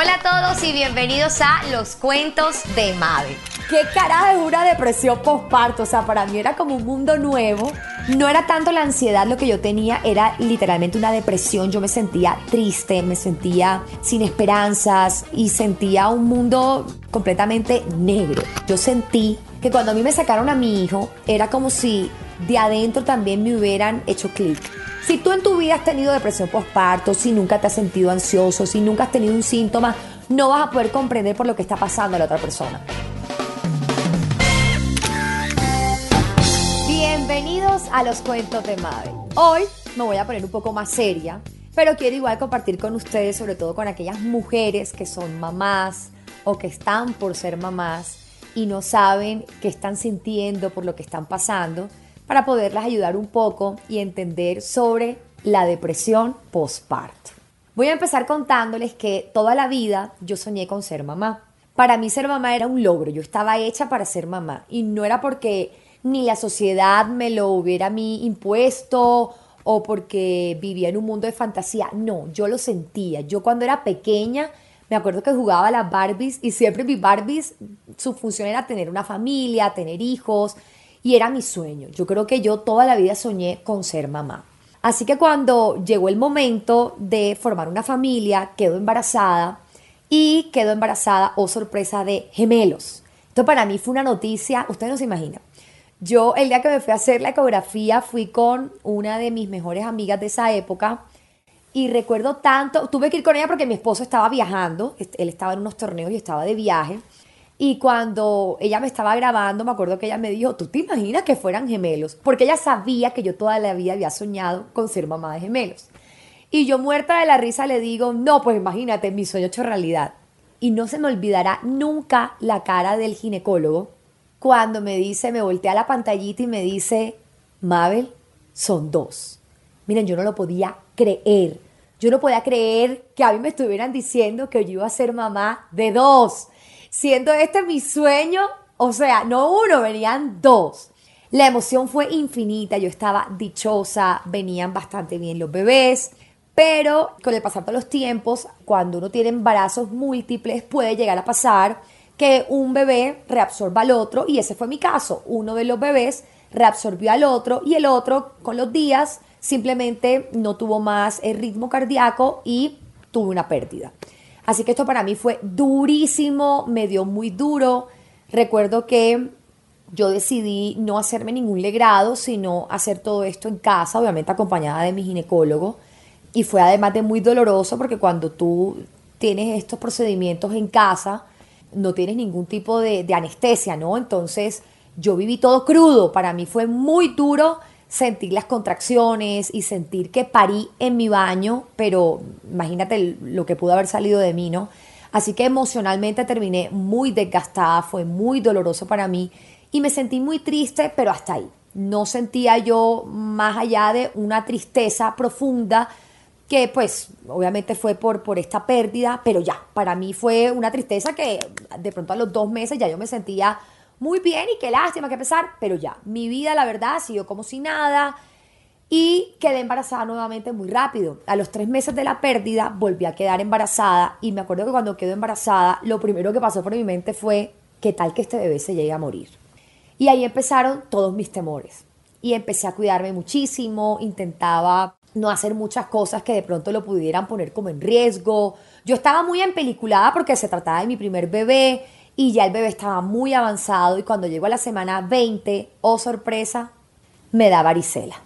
Hola a todos y bienvenidos a Los Cuentos de Mabel. ¿Qué carajo es una depresión postparto? O sea, para mí era como un mundo nuevo. No era tanto la ansiedad lo que yo tenía, era literalmente una depresión. Yo me sentía triste, me sentía sin esperanzas y sentía un mundo completamente negro. Yo sentí que cuando a mí me sacaron a mi hijo, era como si de adentro también me hubieran hecho clic. Si tú en tu vida has tenido depresión postparto, si nunca te has sentido ansioso, si nunca has tenido un síntoma, no vas a poder comprender por lo que está pasando a la otra persona. Bienvenidos a los cuentos de Mabel. Hoy me voy a poner un poco más seria, pero quiero igual compartir con ustedes, sobre todo con aquellas mujeres que son mamás o que están por ser mamás y no saben qué están sintiendo por lo que están pasando para poderlas ayudar un poco y entender sobre la depresión postparto. Voy a empezar contándoles que toda la vida yo soñé con ser mamá. Para mí ser mamá era un logro, yo estaba hecha para ser mamá y no era porque ni la sociedad me lo hubiera a mí impuesto o porque vivía en un mundo de fantasía, no, yo lo sentía. Yo cuando era pequeña me acuerdo que jugaba a las Barbies y siempre mis Barbies, su función era tener una familia, tener hijos, era mi sueño. Yo creo que yo toda la vida soñé con ser mamá. Así que cuando llegó el momento de formar una familia, quedo embarazada y quedo embarazada, oh sorpresa, de gemelos. Esto para mí fue una noticia, ustedes no se imaginan. Yo el día que me fui a hacer la ecografía fui con una de mis mejores amigas de esa época y recuerdo tanto, tuve que ir con ella porque mi esposo estaba viajando, él estaba en unos torneos y estaba de viaje. Y cuando ella me estaba grabando, me acuerdo que ella me dijo, ¿tú te imaginas que fueran gemelos? Porque ella sabía que yo toda la vida había soñado con ser mamá de gemelos. Y yo muerta de la risa le digo, no, pues imagínate, mi sueño hecho realidad. Y no se me olvidará nunca la cara del ginecólogo cuando me dice, me voltea la pantallita y me dice, Mabel, son dos. Miren, yo no lo podía creer. Yo no podía creer que a mí me estuvieran diciendo que yo iba a ser mamá de dos siendo este mi sueño, o sea, no uno, venían dos. La emoción fue infinita, yo estaba dichosa, venían bastante bien los bebés, pero con el pasar de los tiempos, cuando uno tiene embarazos múltiples, puede llegar a pasar que un bebé reabsorba al otro, y ese fue mi caso. Uno de los bebés reabsorbió al otro y el otro con los días simplemente no tuvo más el ritmo cardíaco y tuvo una pérdida. Así que esto para mí fue durísimo, me dio muy duro. Recuerdo que yo decidí no hacerme ningún legrado, sino hacer todo esto en casa, obviamente acompañada de mi ginecólogo. Y fue además de muy doloroso porque cuando tú tienes estos procedimientos en casa, no tienes ningún tipo de, de anestesia, ¿no? Entonces yo viví todo crudo. Para mí fue muy duro sentir las contracciones y sentir que parí en mi baño, pero imagínate lo que pudo haber salido de mí, ¿no? Así que emocionalmente terminé muy desgastada, fue muy doloroso para mí y me sentí muy triste, pero hasta ahí. No sentía yo más allá de una tristeza profunda que pues obviamente fue por, por esta pérdida, pero ya, para mí fue una tristeza que de pronto a los dos meses ya yo me sentía muy bien y qué lástima, qué pesar, pero ya, mi vida la verdad siguió como si nada y quedé embarazada nuevamente muy rápido. A los tres meses de la pérdida volví a quedar embarazada y me acuerdo que cuando quedé embarazada lo primero que pasó por mi mente fue qué tal que este bebé se llegue a morir. Y ahí empezaron todos mis temores y empecé a cuidarme muchísimo, intentaba no hacer muchas cosas que de pronto lo pudieran poner como en riesgo. Yo estaba muy empeliculada porque se trataba de mi primer bebé, y ya el bebé estaba muy avanzado y cuando llegó a la semana 20, oh sorpresa, me da varicela.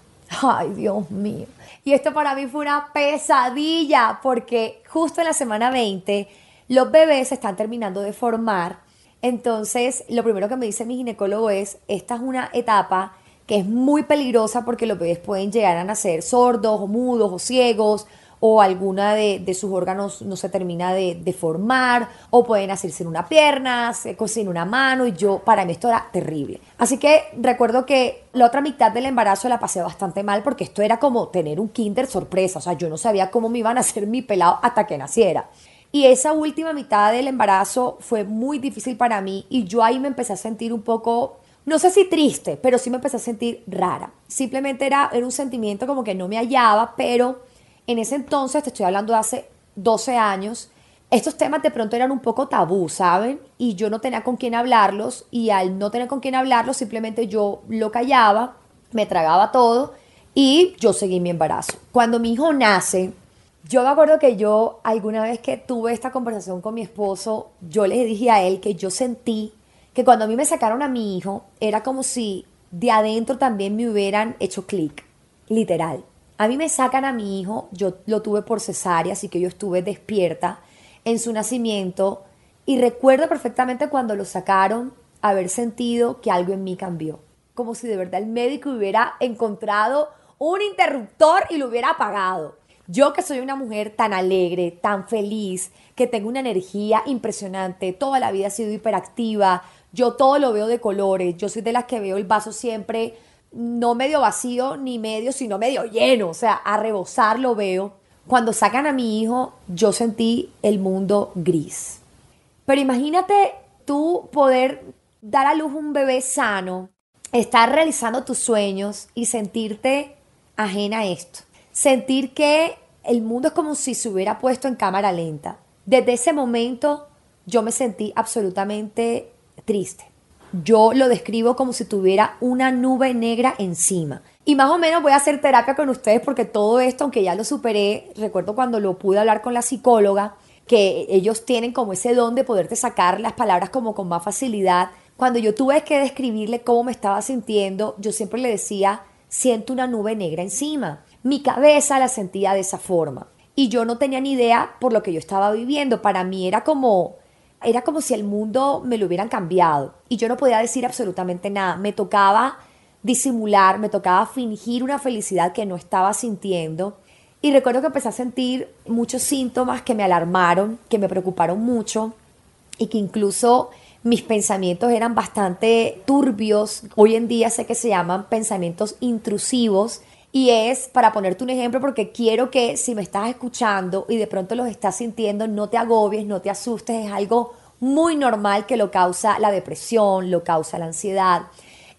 Ay, Dios mío. Y esto para mí fue una pesadilla porque justo en la semana 20 los bebés se están terminando de formar. Entonces, lo primero que me dice mi ginecólogo es, esta es una etapa que es muy peligrosa porque los bebés pueden llegar a nacer sordos o mudos o ciegos o alguna de, sus órganos no se termina de, formar, o pueden hacerse en una pierna, se en una mano, y yo, para mí esto era terrible. Así que recuerdo que la otra mitad del embarazo la pasé bastante mal porque esto era como tener un kinder sorpresa, o sea, yo no sabía cómo me iban a hacer mi pelado hasta que naciera. Y esa última mitad del embarazo fue muy difícil para mí y yo ahí me empecé a sentir un poco no sé si triste, pero sí me empecé a sentir rara. Simplemente era, era un sentimiento como que no me hallaba, pero en ese entonces, te estoy hablando de hace 12 años, estos temas de pronto eran un poco tabú, ¿saben? Y yo no tenía con quién hablarlos y al no tener con quién hablarlos simplemente yo lo callaba, me tragaba todo y yo seguí mi embarazo. Cuando mi hijo nace, yo me acuerdo que yo alguna vez que tuve esta conversación con mi esposo, yo le dije a él que yo sentí que cuando a mí me sacaron a mi hijo, era como si de adentro también me hubieran hecho clic, literal. A mí me sacan a mi hijo, yo lo tuve por cesárea, así que yo estuve despierta en su nacimiento y recuerdo perfectamente cuando lo sacaron haber sentido que algo en mí cambió. Como si de verdad el médico hubiera encontrado un interruptor y lo hubiera apagado. Yo que soy una mujer tan alegre, tan feliz, que tengo una energía impresionante, toda la vida he sido hiperactiva, yo todo lo veo de colores, yo soy de las que veo el vaso siempre no medio vacío ni medio, sino medio lleno, o sea, a rebosar lo veo. Cuando sacan a mi hijo, yo sentí el mundo gris. Pero imagínate tú poder dar a luz un bebé sano, estar realizando tus sueños y sentirte ajena a esto. Sentir que el mundo es como si se hubiera puesto en cámara lenta. Desde ese momento yo me sentí absolutamente triste yo lo describo como si tuviera una nube negra encima. Y más o menos voy a hacer terapia con ustedes porque todo esto, aunque ya lo superé, recuerdo cuando lo pude hablar con la psicóloga, que ellos tienen como ese don de poderte sacar las palabras como con más facilidad. Cuando yo tuve que describirle cómo me estaba sintiendo, yo siempre le decía, siento una nube negra encima. Mi cabeza la sentía de esa forma. Y yo no tenía ni idea por lo que yo estaba viviendo. Para mí era como, era como si el mundo me lo hubieran cambiado y yo no podía decir absolutamente nada. Me tocaba disimular, me tocaba fingir una felicidad que no estaba sintiendo. Y recuerdo que empecé a sentir muchos síntomas que me alarmaron, que me preocuparon mucho y que incluso mis pensamientos eran bastante turbios. Hoy en día sé que se llaman pensamientos intrusivos. Y es para ponerte un ejemplo porque quiero que si me estás escuchando y de pronto los estás sintiendo, no te agobies, no te asustes, es algo muy normal que lo causa la depresión, lo causa la ansiedad.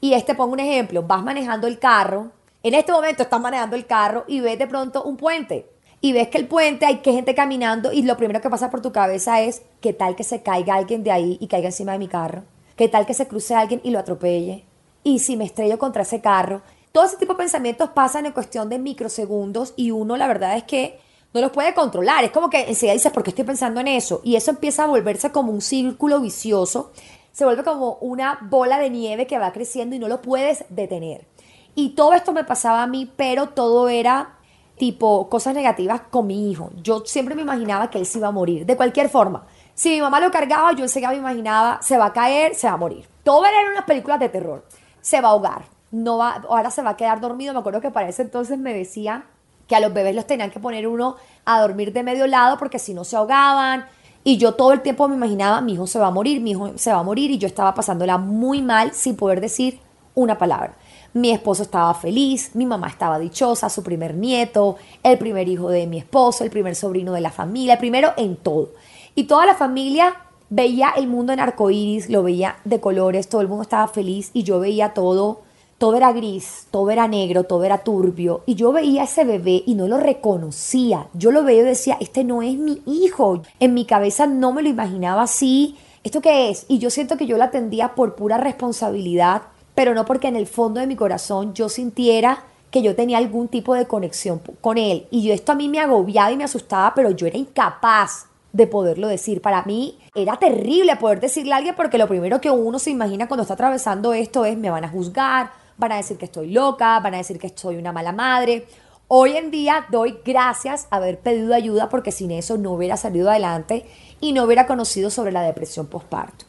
Y este pongo un ejemplo, vas manejando el carro, en este momento estás manejando el carro y ves de pronto un puente. Y ves que el puente hay que gente caminando y lo primero que pasa por tu cabeza es qué tal que se caiga alguien de ahí y caiga encima de mi carro, qué tal que se cruce alguien y lo atropelle y si me estrello contra ese carro todo ese tipo de pensamientos pasan en cuestión de microsegundos y uno la verdad es que no los puede controlar. Es como que enseguida dices, ¿por qué estoy pensando en eso? Y eso empieza a volverse como un círculo vicioso. Se vuelve como una bola de nieve que va creciendo y no lo puedes detener. Y todo esto me pasaba a mí, pero todo era tipo cosas negativas con mi hijo. Yo siempre me imaginaba que él se iba a morir, de cualquier forma. Si mi mamá lo cargaba, yo enseguida me imaginaba, se va a caer, se va a morir. Todo era en unas películas de terror. Se va a ahogar, no va, ahora se va a quedar dormido. Me acuerdo que para ese entonces me decía que a los bebés los tenían que poner uno a dormir de medio lado porque si no se ahogaban. Y yo todo el tiempo me imaginaba, mi hijo se va a morir, mi hijo se va a morir y yo estaba pasándola muy mal sin poder decir una palabra. Mi esposo estaba feliz, mi mamá estaba dichosa, su primer nieto, el primer hijo de mi esposo, el primer sobrino de la familia, el primero en todo. Y toda la familia veía el mundo en arcoíris, lo veía de colores, todo el mundo estaba feliz y yo veía todo todo era gris, todo era negro, todo era turbio. Y yo veía a ese bebé y no lo reconocía. Yo lo veía y decía, este no es mi hijo. En mi cabeza no me lo imaginaba así. ¿Esto qué es? Y yo siento que yo lo atendía por pura responsabilidad, pero no porque en el fondo de mi corazón yo sintiera que yo tenía algún tipo de conexión con él. Y yo esto a mí me agobiaba y me asustaba, pero yo era incapaz de poderlo decir. Para mí era terrible poder decirle a alguien porque lo primero que uno se imagina cuando está atravesando esto es me van a juzgar, van a decir que estoy loca, van a decir que soy una mala madre. Hoy en día doy gracias a haber pedido ayuda porque sin eso no hubiera salido adelante y no hubiera conocido sobre la depresión postparto.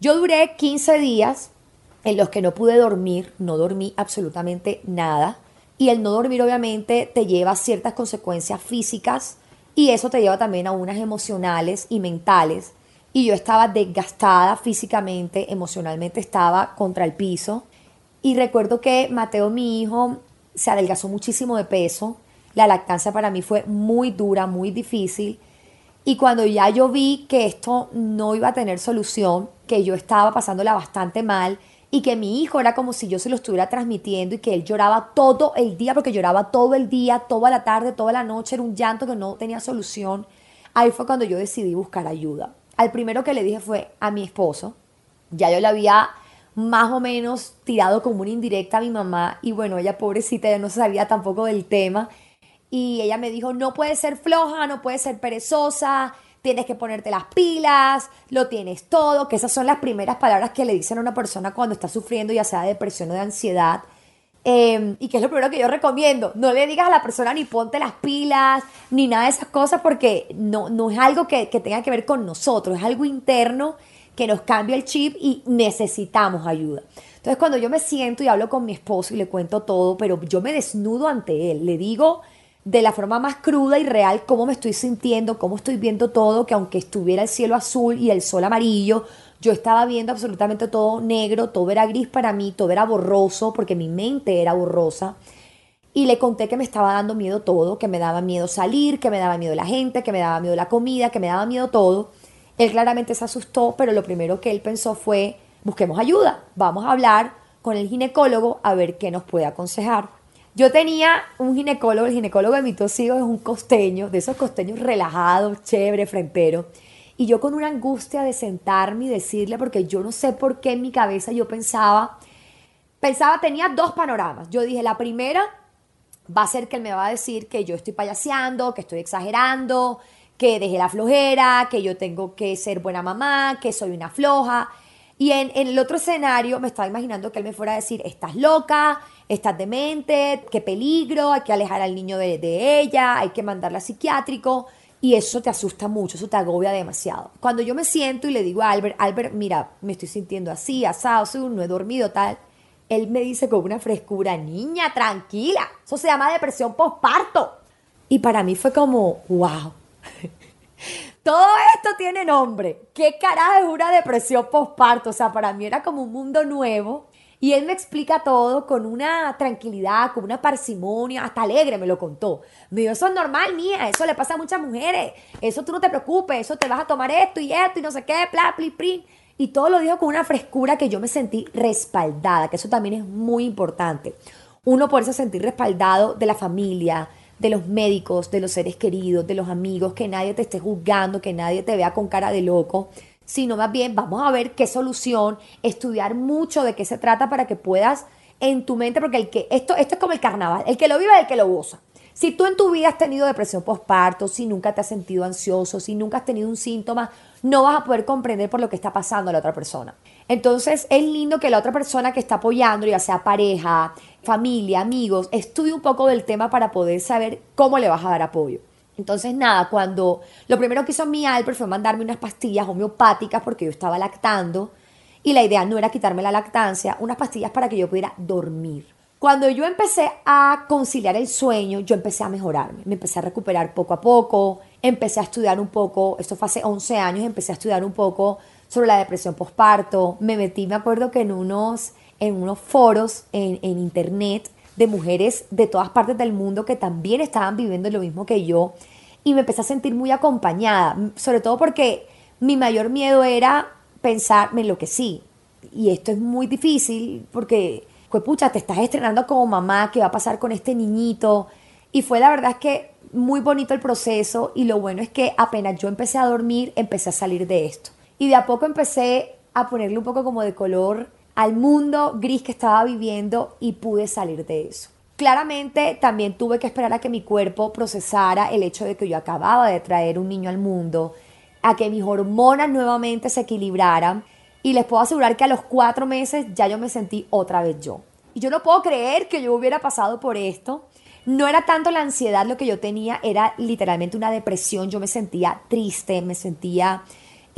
Yo duré 15 días en los que no pude dormir, no dormí absolutamente nada y el no dormir obviamente te lleva a ciertas consecuencias físicas y eso te lleva también a unas emocionales y mentales y yo estaba desgastada físicamente, emocionalmente estaba contra el piso y recuerdo que Mateo, mi hijo, se adelgazó muchísimo de peso. La lactancia para mí fue muy dura, muy difícil. Y cuando ya yo vi que esto no iba a tener solución, que yo estaba pasándola bastante mal y que mi hijo era como si yo se lo estuviera transmitiendo y que él lloraba todo el día, porque lloraba todo el día, toda la tarde, toda la noche, era un llanto que no tenía solución. ahí fue cuando yo decidí buscar ayuda. Al primero que le dije fue a mi esposo. Ya yo le había más o menos tirado como una indirecta a mi mamá y bueno, ella pobrecita ya no sabía tampoco del tema y ella me dijo, no puedes ser floja, no puedes ser perezosa, tienes que ponerte las pilas, lo tienes todo, que esas son las primeras palabras que le dicen a una persona cuando está sufriendo ya sea de depresión o de ansiedad. Em, y que es lo primero que yo recomiendo, no le digas a la persona ni ponte las pilas, ni nada de esas cosas, porque no, no es algo que, que tenga que ver con nosotros, es algo interno que nos cambia el chip y necesitamos ayuda. Entonces cuando yo me siento y hablo con mi esposo y le cuento todo, pero yo me desnudo ante él, le digo de la forma más cruda y real cómo me estoy sintiendo, cómo estoy viendo todo, que aunque estuviera el cielo azul y el sol amarillo, yo estaba viendo absolutamente todo negro, todo era gris para mí, todo era borroso, porque mi mente era borrosa. Y le conté que me estaba dando miedo todo, que me daba miedo salir, que me daba miedo la gente, que me daba miedo la comida, que me daba miedo todo. Él claramente se asustó, pero lo primero que él pensó fue, busquemos ayuda, vamos a hablar con el ginecólogo a ver qué nos puede aconsejar. Yo tenía un ginecólogo, el ginecólogo de mi hijos es un costeño, de esos costeños relajados, chévere, frentero. Y yo con una angustia de sentarme y decirle, porque yo no sé por qué en mi cabeza yo pensaba, pensaba, tenía dos panoramas. Yo dije, la primera va a ser que él me va a decir que yo estoy payaseando, que estoy exagerando, que dejé la flojera, que yo tengo que ser buena mamá, que soy una floja. Y en, el otro escenario me estaba imaginando que él me fuera a decir, estás loca, estás demente, qué peligro, hay que alejar al niño de, ella, hay que mandarla a psiquiátrico. Y eso te asusta mucho, eso te agobia demasiado. Cuando yo me siento y le digo a Albert, Albert, mira, me estoy sintiendo así, asado, no he dormido, tal. Él me dice con una frescura, niña, tranquila, eso se llama depresión postparto. Y para mí fue como, wow, todo esto tiene nombre. ¿Qué carajo es una depresión postparto? O sea, para mí era como un mundo nuevo. Y él me explica todo con una tranquilidad, con una parsimonia, hasta alegre me lo contó. Me dijo, eso es normal, mía, eso le pasa a muchas mujeres. Eso tú no te preocupes, eso te vas a tomar esto y esto y no sé qué, bla. Y todo lo dijo con una frescura que yo me sentí respaldada, que eso también es muy importante. Uno por eso sentir respaldado de la familia, de los médicos, de los seres queridos, de los amigos, que nadie te esté juzgando, que nadie te vea con cara de loco, sino más bien vamos a ver qué solución, estudiar mucho de qué se trata para que puedas en tu mente, porque el que, esto, esto es como el carnaval, el que lo vive es el que lo goza. Si tú en tu vida has tenido depresión postparto, si nunca te has sentido ansioso, si nunca has tenido un síntoma, no vas a poder comprender por lo que está pasando a la otra persona. Entonces es lindo que la otra persona que está apoyando, ya sea pareja, familia, amigos, estudie un poco del tema para poder saber cómo le vas a dar apoyo. Entonces, nada, cuando lo primero que hizo mi Albert fue mandarme unas pastillas homeopáticas porque yo estaba lactando y la idea no era quitarme la lactancia, unas pastillas para que yo pudiera dormir. Cuando yo empecé a conciliar el sueño, yo empecé a mejorarme, me empecé a recuperar poco a poco, empecé a estudiar un poco, esto fue hace 11 años, empecé a estudiar un poco sobre la depresión postparto, me metí, me acuerdo que en unos en unos foros en, internet de mujeres de todas partes del mundo que también estaban viviendo lo mismo que yo y me empecé a sentir muy acompañada, sobre todo porque mi mayor miedo era pensar, me enloquecí. Y esto es muy difícil porque, pues pucha, te estás estrenando como mamá, ¿qué va a pasar con este niñito? Y fue la verdad es que muy bonito el proceso y lo bueno es que apenas yo empecé a dormir, empecé a salir de esto. Y de a poco empecé a ponerle un poco como de color al mundo gris que estaba viviendo y pude salir de eso. Claramente también tuve que esperar a que mi cuerpo procesara el hecho de que yo acababa de traer un niño al mundo, a que mis hormonas nuevamente se equilibraran y les puedo asegurar que a los cuatro meses ya yo me sentí otra vez yo. Y yo no puedo creer que yo hubiera pasado por esto. No era tanto la ansiedad lo que yo tenía, era literalmente una depresión. Yo me sentía triste, me sentía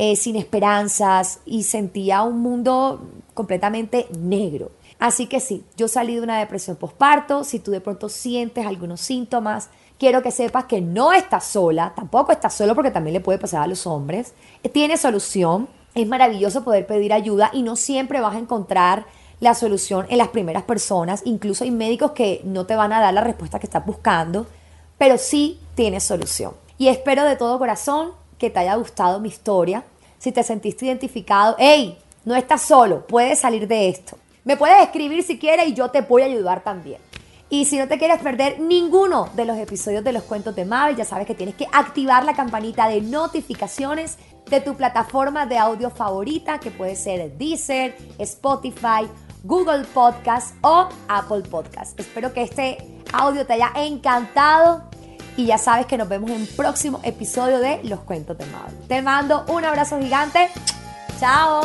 eh, sin esperanzas y sentía un mundo completamente negro. Así que sí, yo salí de una depresión postparto, si tú de pronto sientes algunos síntomas, quiero que sepas que no estás sola, tampoco estás solo porque también le puede pasar a los hombres, tiene solución, es maravilloso poder pedir ayuda y no siempre vas a encontrar la solución en las primeras personas, incluso hay médicos que no te van a dar la respuesta que estás buscando, pero sí tienes solución. Y espero de todo corazón que te haya gustado mi historia. Si te sentiste identificado, hey, no estás solo, puedes salir de esto. Me puedes escribir si quieres y yo te voy ayudar también. Y si no te quieres perder ninguno de los episodios de los cuentos de Mabel, ya sabes que tienes que activar la campanita de notificaciones de tu plataforma de audio favorita, que puede ser Deezer, Spotify, Google Podcast o Apple Podcast. Espero que este audio te haya encantado y ya sabes que nos vemos en próximo episodio de Los Cuentos de Mabel. Te mando un abrazo gigante. Chao.